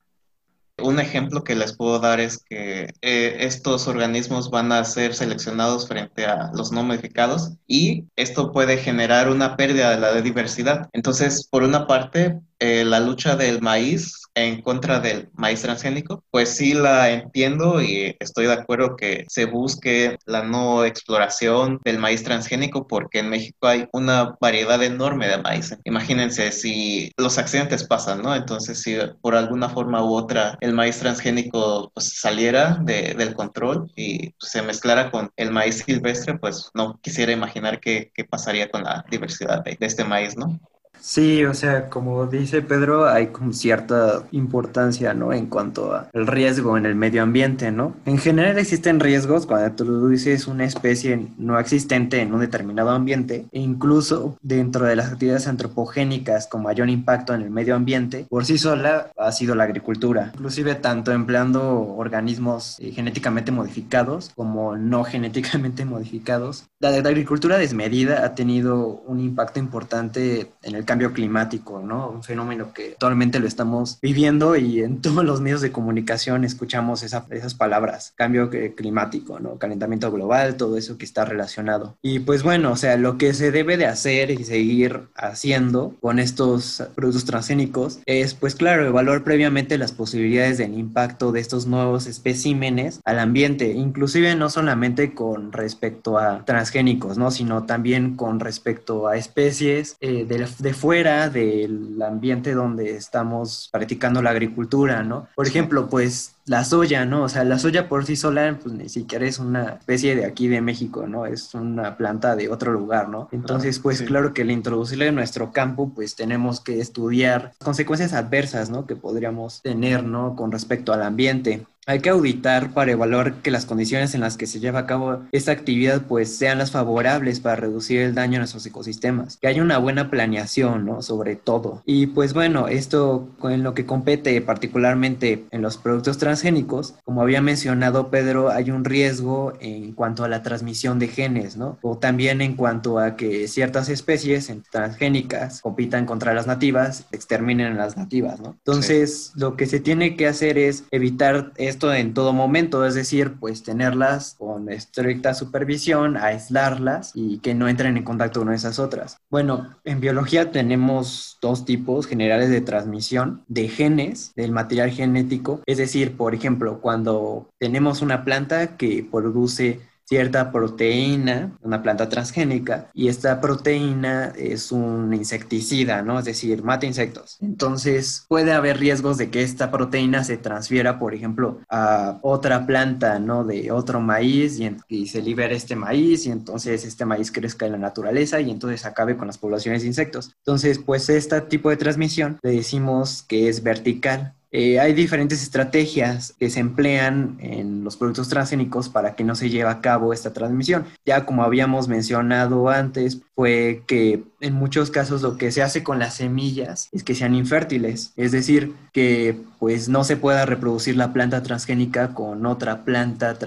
Un ejemplo que les puedo dar es que eh, estos organismos van a ser seleccionados frente a los no modificados y esto puede generar una pérdida de la diversidad. Entonces, por una parte, eh, la lucha del maíz en contra del maíz transgénico, pues sí la entiendo y estoy de acuerdo que se busque la no exploración del maíz transgénico porque en México hay una variedad enorme de maíz. Imagínense si los accidentes pasan, ¿no? Entonces si por alguna forma u otra el maíz transgénico pues, saliera de, del control y pues, se mezclara con el maíz silvestre, pues no quisiera imaginar qué, qué pasaría con la diversidad de, de este maíz, ¿no? Sí, o sea, como dice Pedro, hay como cierta importancia, ¿no? En cuanto al riesgo en el medio ambiente, ¿no? En general existen riesgos cuando tú dices una especie no existente en un determinado ambiente, e incluso dentro de las actividades antropogénicas con mayor impacto en el medio ambiente, por sí sola ha sido la agricultura. Inclusive tanto empleando organismos eh, genéticamente modificados como no *laughs* genéticamente modificados. La, la agricultura desmedida ha tenido un impacto importante en el cambio climático, ¿no? Un fenómeno que actualmente lo estamos viviendo y en *laughs* todos los medios de comunicación escuchamos esas palabras, cambio climático, ¿no? Calentamiento global, todo eso que está relacionado. Y pues bueno, o sea, lo que se debe de hacer y seguir haciendo con estos productos transgénicos es, pues claro, evaluar previamente las posibilidades del impacto de estos nuevos especímenes al ambiente, inclusive no solamente con respecto a transgénicos, ¿no? Sino también con respecto a especies eh, de, de fuera del ambiente donde estamos practicando la agricultura, ¿no? Por ejemplo, pues la soya, ¿no? O sea, la soya por sí sola, pues ni siquiera es una especie de aquí de México, ¿no? Es una planta de otro lugar, ¿no? Entonces, pues claro que al introducirla en nuestro campo, pues tenemos que estudiar consecuencias adversas, ¿no? Que podríamos tener, ¿no? Con respecto al ambiente. Hay que auditar para evaluar que las condiciones en las que se lleva a cabo esta actividad pues sean las favorables para reducir el daño a nuestros ecosistemas, que haya una buena planeación, ¿no? Sobre todo. Y pues bueno, esto en lo que compete particularmente en los productos transgénicos, como había mencionado Pedro, hay un riesgo en cuanto a la transmisión de genes, ¿no? O también en cuanto a que ciertas especies transgénicas compitan contra las nativas, exterminen a las nativas, ¿no? Entonces, lo que se tiene que hacer es evitar en todo momento, es decir, pues tenerlas con estricta supervisión, aislarlas y que no entren en contacto con esas otras. Bueno, en biología tenemos dos tipos generales de transmisión de genes, del material genético, es decir, por ejemplo, cuando tenemos una planta que produce cierta proteína, una planta transgénica, y esta proteína es un insecticida, ¿no? Es decir, mata insectos. Entonces, puede haber riesgos de que esta proteína se transfiera, por ejemplo, a otra planta, ¿no? De otro maíz y, se libera este maíz y entonces este maíz crezca en la naturaleza y entonces acabe con las poblaciones de insectos. Entonces, pues este tipo de transmisión le decimos que es vertical eh, hay diferentes estrategias que se emplean en los productos transgénicos para que no se lleve a cabo esta transmisión. Ya como habíamos mencionado antes, fue que en muchos casos lo que se hace con las semillas es que sean infértiles, es decir, que pues no se pueda reproducir la planta transgénica con otra planta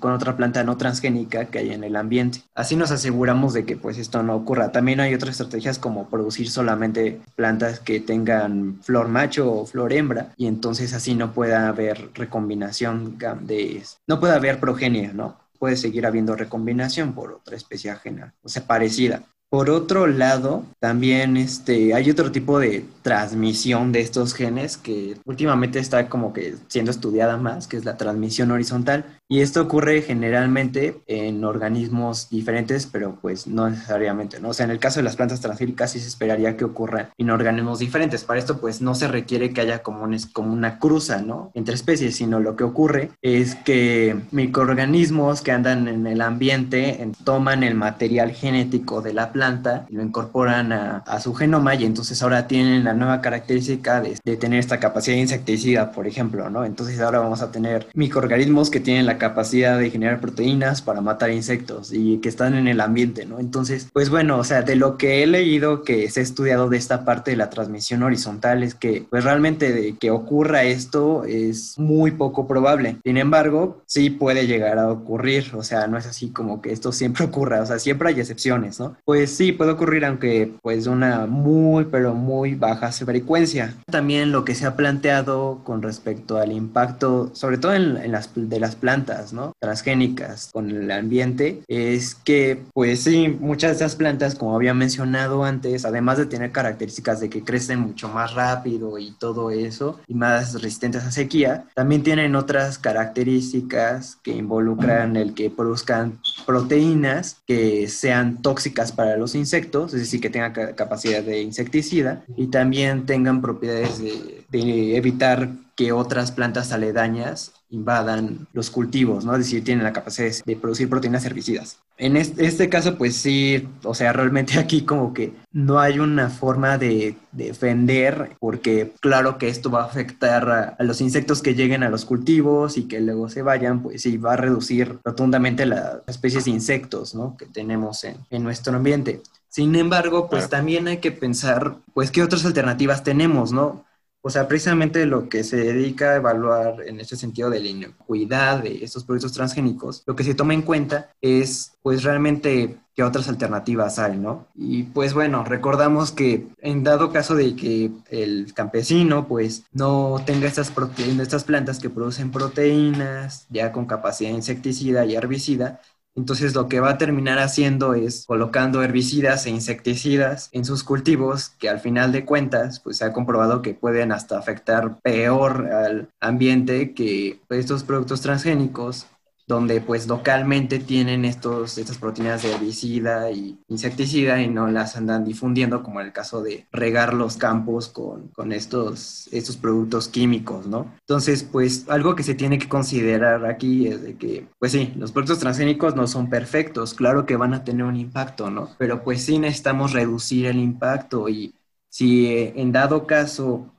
con otra planta no transgénica que hay en el ambiente. Así nos aseguramos de que pues esto no ocurra. También hay otras estrategias como producir solamente plantas que tengan flor macho o flor hembra y entonces así no pueda haber recombinación de no puede haber progenie, ¿no? Puede seguir habiendo recombinación por otra especie ajena, o sea, parecida. Por otro lado, también este, hay otro tipo de transmisión de estos genes que últimamente está como que siendo estudiada más, que es la transmisión horizontal, Y esto ocurre generalmente en organismos diferentes, pero pues no necesariamente, ¿no? O sea, en el caso de las plantas transgénicas sí se esperaría que ocurra en organismos diferentes. Para esto pues no se requiere que haya como, un, como una cruza, ¿no? Entre especies, sino lo que ocurre es que microorganismos que andan en el ambiente toman el material genético de la planta y lo incorporan a, a su genoma y entonces ahora tienen la nueva característica de, de tener esta capacidad insecticida, por ejemplo, ¿no? Entonces ahora vamos a tener microorganismos que tienen la capacidad de generar proteínas para matar insectos y que están en el ambiente, ¿no? Entonces, pues bueno, o sea, de lo que he leído que se ha estudiado de esta parte de la transmisión horizontal es que, pues realmente de que ocurra esto es muy poco probable. Sin embargo, sí puede llegar a ocurrir, o sea, no es así como que esto siempre *laughs* ocurra, o sea, siempre hay excepciones, ¿no? Pues sí, puede ocurrir, aunque pues una muy, pero muy baja frecuencia. También lo que se ha planteado con respecto al impacto, sobre todo en, las, de las plantas, ¿no? Transgénicas con el ambiente, es que, pues sí, muchas de estas plantas, como había mencionado antes, además de tener características de que crecen mucho más rápido y todo eso, y más resistentes a sequía, también tienen otras características que involucran el que produzcan proteínas que sean tóxicas para los insectos, es decir, que tengan capacidad de insecticida y también tengan propiedades de, de evitar que otras plantas aledañas invadan los cultivos, ¿no? Es decir, tienen la capacidad de producir proteínas herbicidas. En este, caso, pues sí, o sea, realmente *laughs* aquí como que no hay una forma de, defender, porque claro que esto va a afectar a, los insectos que lleguen a los cultivos y que luego se vayan, pues sí, va a reducir rotundamente las especies de insectos, ¿no? Que tenemos en, en nuestro ambiente. Sin embargo, pues también hay que pensar, pues, qué otras alternativas tenemos, ¿no? O sea, precisamente lo que se dedica a evaluar en este sentido de la inocuidad de estos productos transgénicos, lo que se toma en cuenta es pues realmente qué otras alternativas hay, ¿no? Y pues bueno, recordamos que en dado caso de que el campesino pues no tenga estas estas plantas que producen proteínas ya con capacidad insecticida y herbicida, entonces lo que va a terminar haciendo es colocando herbicidas e insecticidas en sus cultivos que al final de cuentas pues se ha comprobado que pueden hasta afectar peor al ambiente que estos productos transgénicos donde pues localmente tienen estos, estas proteínas de herbicida y insecticida y no las andan difundiendo como en el caso de regar los campos con, con estos, estos productos químicos, ¿no? Entonces pues algo que se tiene que considerar aquí es de que pues sí, los productos transgénicos no son perfectos, claro que van a tener un impacto, ¿no? Pero pues sí necesitamos reducir el impacto y si eh, en dado caso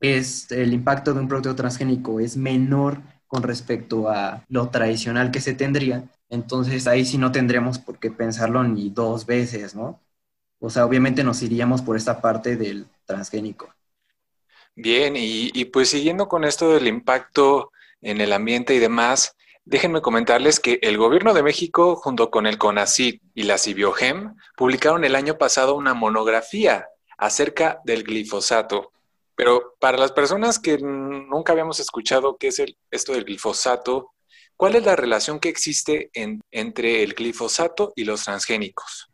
es el impacto de un producto transgénico es menor con respecto a lo tradicional que se tendría, entonces ahí sí no tendremos por qué pensarlo ni dos veces, ¿no? O sea, obviamente nos iríamos por esta parte del transgénico. Bien, y, pues siguiendo con esto del impacto en el ambiente y demás, déjenme comentarles que el gobierno de México, junto con el CONACYT y la Cibiogem, publicaron el año pasado una monografía acerca del glifosato, pero para las personas que nunca habíamos escuchado qué es el, esto del glifosato, ¿cuál es la relación que existe entre el glifosato y los transgénicos?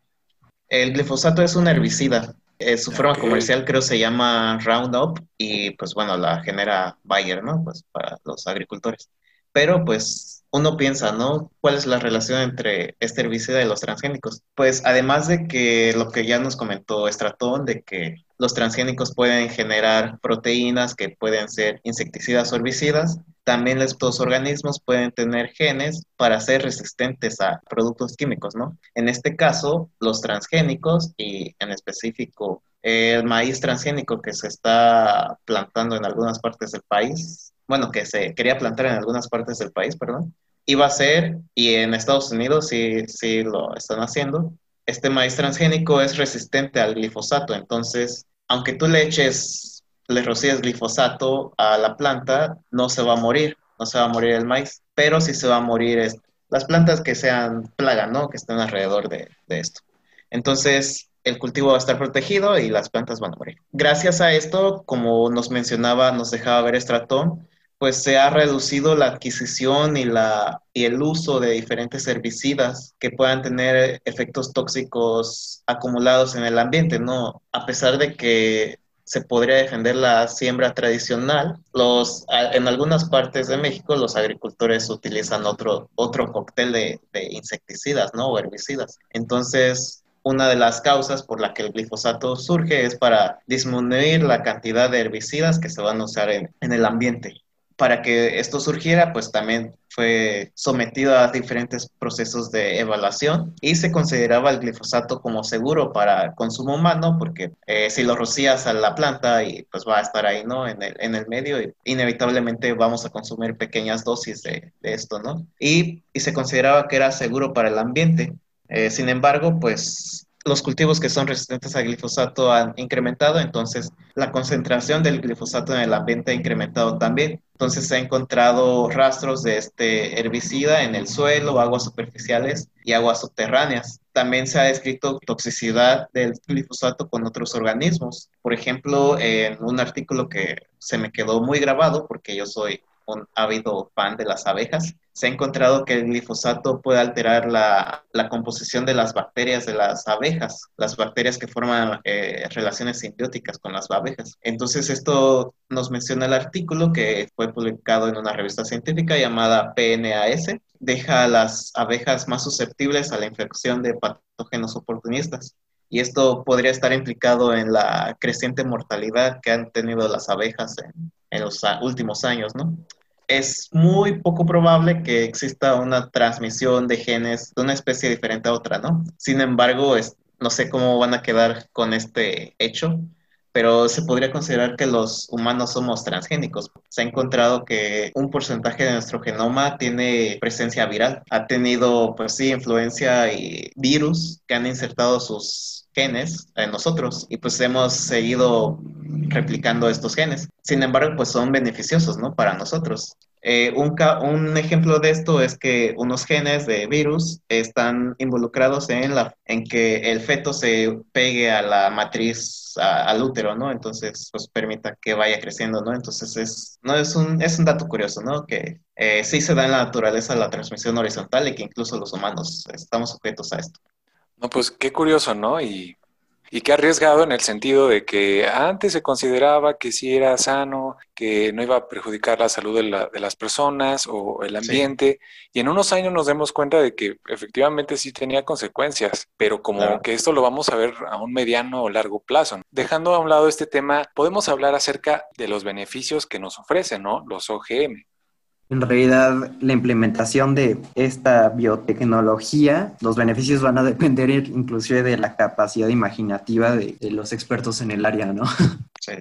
El glifosato es un herbicida. su forma comercial creo se llama Roundup y pues bueno, la genera Bayer, ¿no? Pues para los agricultores. Pero pues uno piensa, ¿no? ¿Cuál es la relación entre este herbicida y los transgénicos? Pues además de que lo que ya nos comentó Estratón, de que los transgénicos pueden generar proteínas que pueden ser insecticidas o herbicidas. También estos organismos pueden tener genes para ser resistentes a productos químicos, ¿no? En este caso, los transgénicos y en específico el maíz transgénico que se está plantando en algunas partes del país, bueno, que se quería plantar en algunas partes del país, perdón, iba a ser, y en Estados Unidos sí, sí lo están haciendo, este maíz transgénico es resistente al glifosato, entonces, aunque tú le eches, le rocíes glifosato a la planta, no se va a morir, no se va a morir el maíz, pero sí se va a morir las plantas que sean plaga, ¿no? Que estén alrededor de, de esto. Entonces, el cultivo va a estar protegido y las plantas van a morir. Gracias a esto, como nos mencionaba, nos dejaba ver Estratón, pues se ha reducido la adquisición y, la, y el uso de diferentes herbicidas que puedan tener efectos tóxicos acumulados en el ambiente, ¿no? A pesar de que se podría defender la siembra tradicional. Los, en algunas partes de México los agricultores utilizan otro, otro cóctel de, de insecticidas, ¿no? O herbicidas. Entonces, una de las causas por la que el glifosato surge es para disminuir la cantidad de herbicidas que se van a usar en, en el ambiente para que esto surgiera, pues también fue sometido a diferentes procesos de evaluación y se consideraba el glifosato como seguro para consumo humano porque eh, si lo rocías a la planta y pues va a estar ahí, ¿no? En el, en el medio y inevitablemente vamos a consumir pequeñas dosis de, de esto, ¿no? Y, y, se consideraba que era seguro para el ambiente. Eh, sin embargo, pues los cultivos que son resistentes al glifosato han incrementado, entonces la concentración del glifosato en el ambiente ha incrementado también. Entonces se ha encontrado rastros de este herbicida en el suelo, aguas superficiales y aguas subterráneas. También se ha descrito toxicidad del glifosato con otros organismos. Por ejemplo, en un artículo que se me quedó muy grabado porque yo soy un ávido fan de las abejas, se ha encontrado que el glifosato puede alterar la, la composición de las bacterias de las abejas, las bacterias que forman eh, relaciones simbióticas con las abejas. Entonces, esto nos menciona el artículo que fue publicado en una revista científica llamada PNAS, deja a las abejas más susceptibles a la infección de patógenos oportunistas. Y esto podría estar implicado en la creciente mortalidad que han tenido las abejas en, en los últimos años, ¿no? Es muy poco probable que exista una transmisión de genes de una especie diferente a otra, ¿no? Sin embargo, es, no sé cómo van a quedar con este hecho, pero se podría considerar que los humanos somos transgénicos. Se ha encontrado que un porcentaje de nuestro genoma tiene presencia viral. Ha tenido, pues sí, influencia y virus que han insertado sus genes en nosotros y pues hemos seguido replicando estos genes. Sin embargo, pues son beneficiosos, ¿no? Para nosotros. Eh, un, un, ejemplo de esto es que unos genes de virus están involucrados en, la, en que el feto se pegue a la matriz, al útero, ¿no? Entonces, pues permita que vaya creciendo, ¿no? Entonces, es, no, es, un, es un dato curioso, ¿no? Que eh, sí se da en la naturaleza la transmisión horizontal y que incluso los humanos estamos sujetos a esto. No, pues qué curioso, ¿no? Y y que arriesgado en el sentido de que antes se consideraba que sí era sano, que no iba a perjudicar la salud de, las personas o el ambiente, y en unos años nos demos cuenta de que efectivamente sí tenía consecuencias, pero como que esto lo vamos a ver a un mediano o largo plazo. Dejando a un lado este tema, podemos hablar acerca de los beneficios que nos ofrecen, ¿no? Los OGM. En realidad, la implementación de esta biotecnología, los beneficios van a depender inclusive de la capacidad imaginativa de, de los expertos en el área, ¿no? *laughs* Sí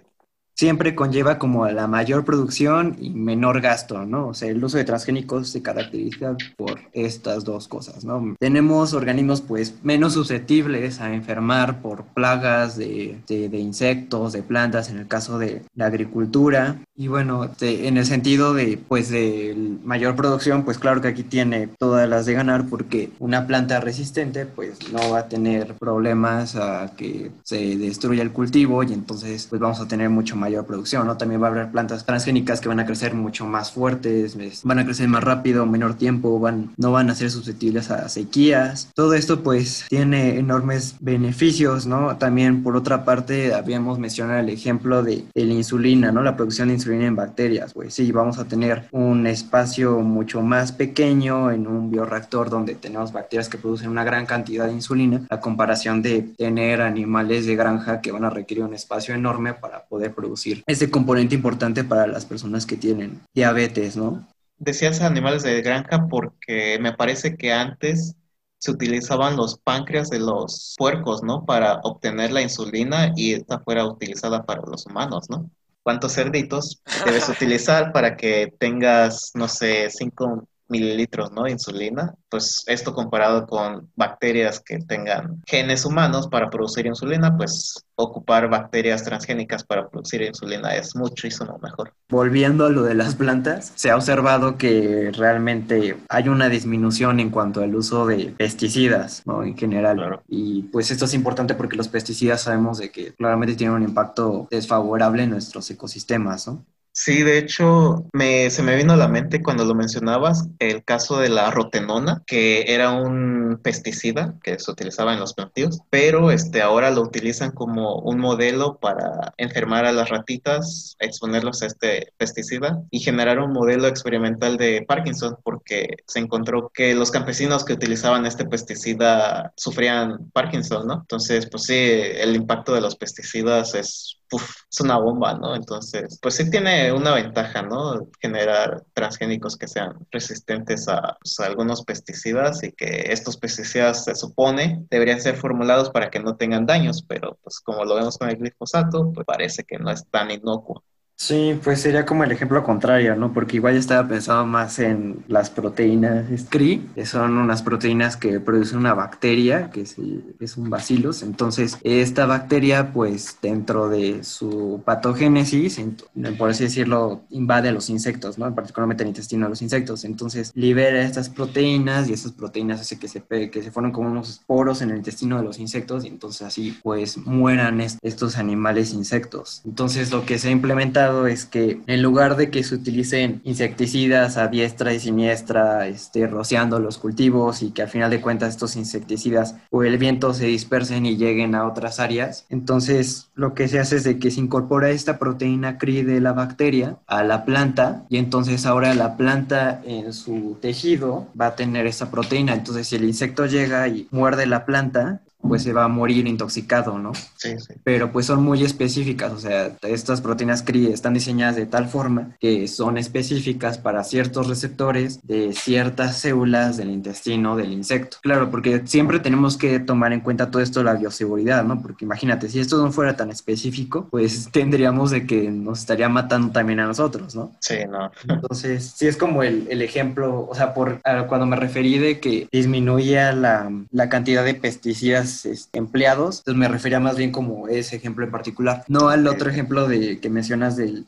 siempre conlleva como la mayor producción y menor gasto, ¿no? O sea, el uso de transgénicos se caracteriza por estas dos cosas, ¿no? Tenemos organismos pues menos susceptibles a enfermar por plagas de, de, insectos, de plantas, en el caso de la agricultura. Y bueno, en el sentido de pues de mayor producción, pues claro que aquí tiene todas las de ganar porque una planta resistente pues no va a tener problemas a que se destruya el cultivo y entonces pues vamos a tener mucho mayor producción, ¿no? También va a haber plantas transgénicas que van a crecer mucho más fuertes, van a crecer más rápido, menor tiempo, van, no van a ser susceptibles a sequías. Todo esto pues tiene enormes beneficios, ¿no? También por otra parte habíamos mencionado el ejemplo de, la insulina, ¿no? La producción de insulina en bacterias, pues sí, vamos a tener un espacio mucho más pequeño en un bioreactor donde tenemos bacterias que producen una gran cantidad de insulina, a comparación de tener animales de granja que van a requerir un espacio enorme para poder producir ese componente importante para las personas que tienen diabetes, ¿no? Decías animales de granja porque me parece que antes se utilizaban los páncreas de los puercos, ¿no? Para obtener la insulina y esta fuera utilizada para los humanos, ¿no? ¿Cuántos cerditos debes utilizar para que tengas, no sé, cinco mililitros ¿no? de insulina, pues esto comparado con bacterias que tengan genes humanos para producir insulina, pues ocupar bacterias transgénicas para producir insulina es muchísimo mejor. Volviendo a lo de las plantas, se ha observado que realmente hay una disminución en cuanto al uso de pesticidas, ¿no? En general. Y pues esto es importante porque los pesticidas sabemos de que claramente tienen un impacto desfavorable en nuestros ecosistemas, ¿no? Sí, de hecho, me, se me vino a la mente cuando lo mencionabas el caso de la rotenona, que era un pesticida que se utilizaba en los plantíos, pero este, ahora lo utilizan como un modelo para enfermar a las ratitas, exponerlos a este pesticida y generar un modelo experimental de Parkinson, porque se encontró que los campesinos que utilizaban este pesticida sufrían Parkinson, ¿no? Entonces, pues sí, el impacto de los pesticidas es es una bomba, ¿no? Entonces, pues sí tiene una ventaja, ¿no? Generar transgénicos que sean resistentes a, pues, algunos pesticidas y que estos pesticidas se supone deberían ser formulados para que no tengan daños, pero pues como lo vemos con el glifosato, pues parece que no es tan inocuo. Sí, pues sería como el ejemplo contrario, ¿no? Porque igual estaba pensando más en las proteínas CRI, que son unas proteínas que producen una bacteria, que es, un bacillus. Entonces, esta bacteria, pues dentro de su patogénesis, por así decirlo, invade a los insectos, ¿no? Particularmente el intestino de los insectos. Entonces, libera estas proteínas y esas proteínas hace que se, que se formen como unos poros en el intestino de los insectos y entonces así, pues, mueran estos animales insectos. Entonces, lo que se ha es que en lugar de que se utilicen insecticidas a diestra y siniestra, este, rociando los cultivos y que al final de cuentas estos insecticidas o el viento se dispersen y lleguen a otras áreas, entonces lo que se hace es de que se incorpora esta proteína CRI de la bacteria a la planta y entonces ahora la planta en su tejido va a tener esa proteína. Entonces si el insecto llega y muerde la planta, pues se va a morir intoxicado, ¿no? Sí, sí. Pero pues son muy específicas, o sea, estas proteínas CRI están diseñadas de tal forma que son específicas para ciertos receptores de ciertas células del intestino del insecto. Claro, porque siempre tenemos que tomar en cuenta todo esto de la bioseguridad, ¿no? Porque imagínate, si esto no fuera tan específico, pues *laughs* tendríamos de que nos estaría matando también a nosotros, ¿no? Sí, no. Entonces, sí es como el, el ejemplo, o sea, por cuando me referí de que disminuía la, la cantidad de pesticidas este, empleados. Entonces me refería más bien como ese ejemplo en particular, no al otro ejemplo de que mencionas del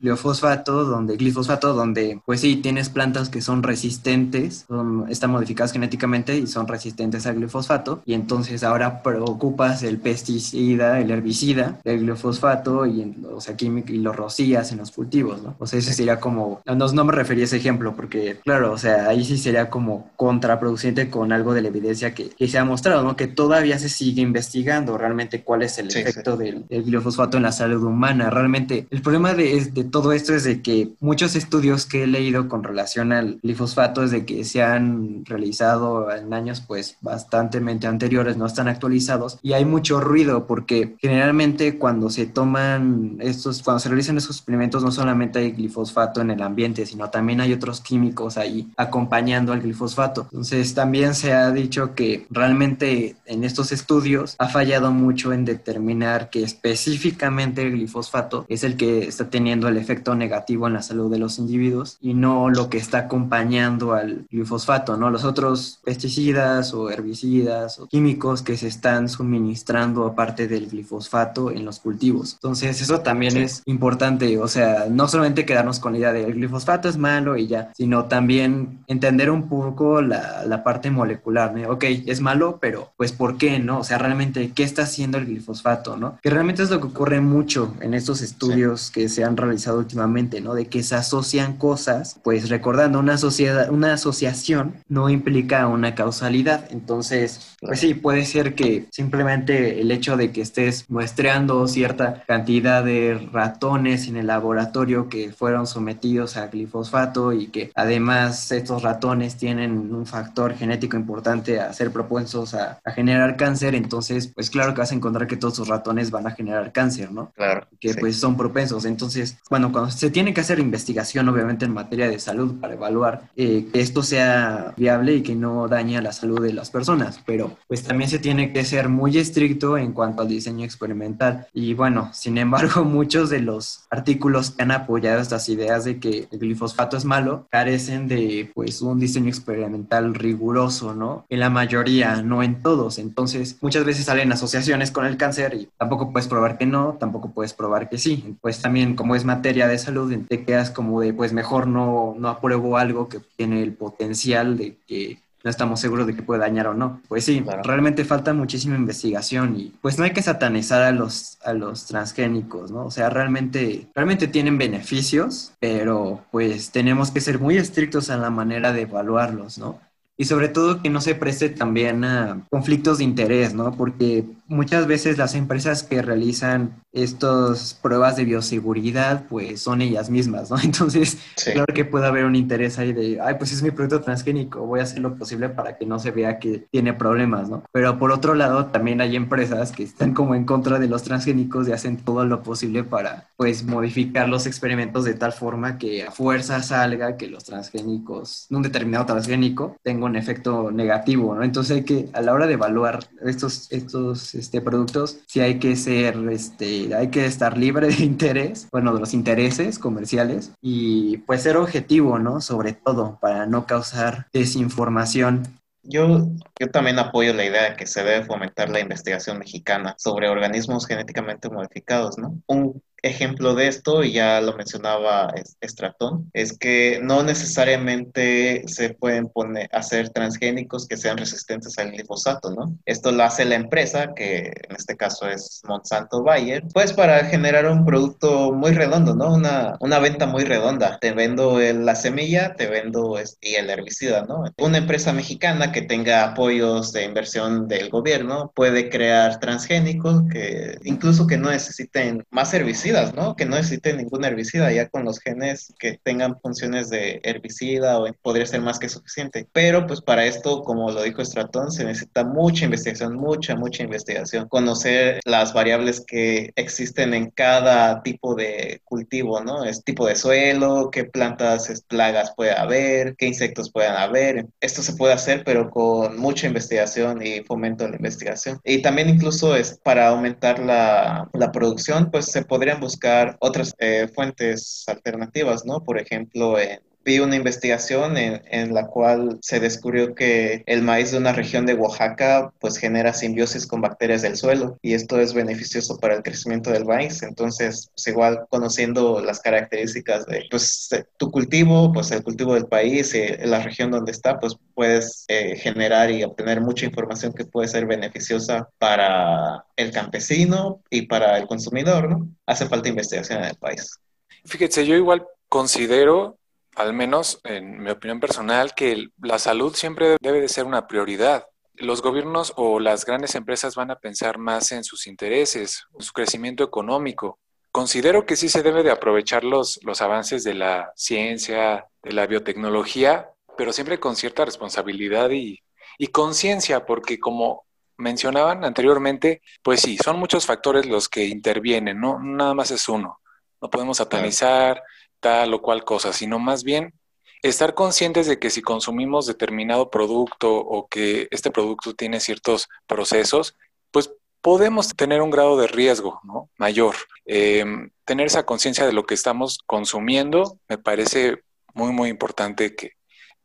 gliofosfato, donde glifosfato, donde pues sí tienes plantas que son resistentes, están modificadas genéticamente y son resistentes al glifosato y entonces ahora preocupas el pesticida, el herbicida, el glifosfato y o sea, químico y lo rocías en los cultivos, ¿no? O sea, ese sería como no, no me refería a ese ejemplo porque claro, o sea, ahí sí sería como contraproducente con algo de la evidencia que, se ha mostrado, ¿no? Que todavía se sigue investigando realmente cuál es el efecto Del, glifosfato en la salud humana. Realmente el problema de, de todo esto es de que muchos estudios que he leído con relación al glifosfato es de que se han realizado en años pues bastante anteriores, no están actualizados y hay mucho ruido porque generalmente cuando se toman estos, cuando se realizan esos experimentos no solamente hay glifosfato en el ambiente, sino también hay otros químicos ahí acompañando al glifosfato. Entonces también se ha dicho que realmente en estos estudios ha fallado mucho en determinar que específicamente el glifosfato es el que está teniendo el efecto negativo en la salud de los individuos y no lo que está acompañando al glifosfato, ¿no? Los otros pesticidas o herbicidas o químicos que se están suministrando aparte del glifosfato en los cultivos. Entonces, eso también es importante, o sea, no solamente quedarnos con la idea de el glifosfato es malo y ya, sino también entender un poco la, la parte molecular, ¿no? Ok, es malo, pero pues ¿por qué, no? O sea, realmente, ¿qué está haciendo el glifosfato, no? Que realmente es lo que ocurre mucho en estos estudios que se han realizado últimamente, ¿no? De que se asocian cosas, pues recordando, una sociedad, una asociación no implica una causalidad. Entonces, pues sí, puede ser que simplemente el hecho de que estés muestreando cierta cantidad de ratones en el laboratorio que fueron sometidos a glifosfato y que además estos ratones tienen un factor genético importante a ser propensos a, generar cáncer, entonces, pues claro que vas a encontrar que todos esos ratones van a generar cáncer, ¿no? Claro. Que pues son propensos. Entonces, cuando cuando se tiene que hacer investigación, obviamente, en materia de salud para evaluar eh, que esto sea viable y que no dañe a la salud de las personas, pero pues también se tiene que ser muy estricto en cuanto al diseño experimental. Y bueno, sin embargo, *laughs* muchos de los artículos que han apoyado estas ideas de que el glifosfato es malo carecen de pues un diseño experimental riguroso, ¿no? En la mayoría, no en todos. Entonces, muchas veces salen asociaciones con el cáncer y tampoco puedes probar que no, tampoco puedes probar que sí. Pues también, como es materia de salud, te quedas como de, pues mejor no, no apruebo algo que tiene el potencial de que no estamos seguros de que puede dañar o no. Pues sí, realmente falta muchísima investigación y pues no hay que satanizar a los, a los transgénicos, ¿no? O sea, realmente, realmente tienen beneficios, pero pues tenemos que ser muy estrictos en la manera de evaluarlos, ¿no? y sobre todo que no se preste también a conflictos de interés, ¿no? Porque muchas veces las empresas que realizan estas pruebas de bioseguridad, pues son ellas mismas, ¿no? *laughs* Entonces, claro que puede haber un interés ahí de, ay, pues es mi producto transgénico, voy a hacer lo posible para que no se vea que tiene problemas, ¿no? Pero por otro lado, también hay empresas que están como en contra de los transgénicos y hacen todo lo posible para, pues, modificar los experimentos de tal forma que a fuerza salga que los transgénicos, un determinado transgénico, tenga un efecto negativo, ¿no? Entonces hay que, a la hora de evaluar estos, estos este, productos, sí hay que ser, este, hay que estar libre de *laughs* interés, bueno, de los intereses comerciales y pues ser objetivo, ¿no? Sobre todo para no causar desinformación yo, yo también apoyo la idea de que se debe fomentar la investigación mexicana sobre organismos genéticamente modificados, ¿no? Un ejemplo de esto, y ya lo mencionaba Estratón, es que no necesariamente se pueden poner, hacer transgénicos que sean resistentes al glifosato, ¿no? Esto lo hace la empresa, que en este caso es Monsanto Bayer, pues para generar un producto muy redondo, ¿no? Una, una venta muy redonda. Te vendo la semilla, te vendo y el herbicida, ¿no? Una empresa mexicana que tenga apoyos de inversión del gobierno puede crear transgénicos que incluso que no necesiten más herbicidas ¿no? Que no necesiten ningún herbicida, ya con los genes que tengan funciones de herbicida o podría ser más que suficiente. Pero pues para esto, como lo dijo Stratton, se necesita mucha investigación, mucha, mucha investigación. Conocer las variables que existen en cada tipo de cultivo, ¿no? Es tipo de suelo, qué plantas, plagas puede haber, qué insectos puedan haber. Esto se puede hacer, pero con mucha investigación y fomento de la investigación. Y también incluso es para aumentar la, la producción, pues se podrían buscar otras eh, fuentes alternativas, ¿no? Por ejemplo, en vi una investigación en, la cual se descubrió que el maíz de una región de Oaxaca pues genera simbiosis con bacterias del suelo y esto es beneficioso para el crecimiento del maíz. Entonces, pues igual conociendo las características de pues tu cultivo, pues el cultivo del país y la región donde está, pues puedes eh, generar y obtener mucha información que puede ser beneficiosa para el campesino y para el consumidor, ¿no? Hace falta investigación en el país. Fíjate, yo igual considero al menos en mi opinión personal, que la salud siempre debe de ser una prioridad. Los gobiernos o las grandes empresas van a pensar más en sus intereses, en su crecimiento económico. Considero que sí se debe de aprovechar los, los avances de la ciencia, de la biotecnología, pero siempre con cierta responsabilidad y, y conciencia, porque como mencionaban anteriormente, pues sí, son muchos factores los que intervienen, no nada más es uno. No podemos satanizar, tal o cual cosa, sino más bien estar conscientes de que si consumimos determinado producto o que este producto tiene ciertos procesos, pues podemos tener un grado de riesgo mayor. Em, tener esa conciencia de lo que estamos consumiendo me parece muy, muy importante que,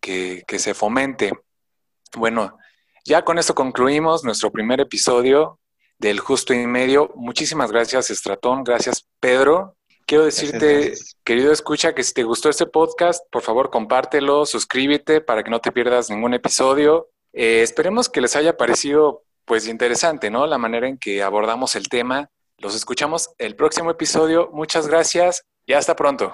que, que se fomente. Bueno, ya con esto concluimos nuestro primer episodio del Justo y Medio. Muchísimas gracias, Estratón. Gracias, Pedro. Quiero decirte, querido escucha, que si te gustó este podcast, por favor compártelo, suscríbete para que no te pierdas ningún episodio. Eh, esperemos que les haya parecido pues interesante, ¿no? La manera en que abordamos el tema. Los escuchamos el próximo episodio. Muchas gracias y hasta pronto.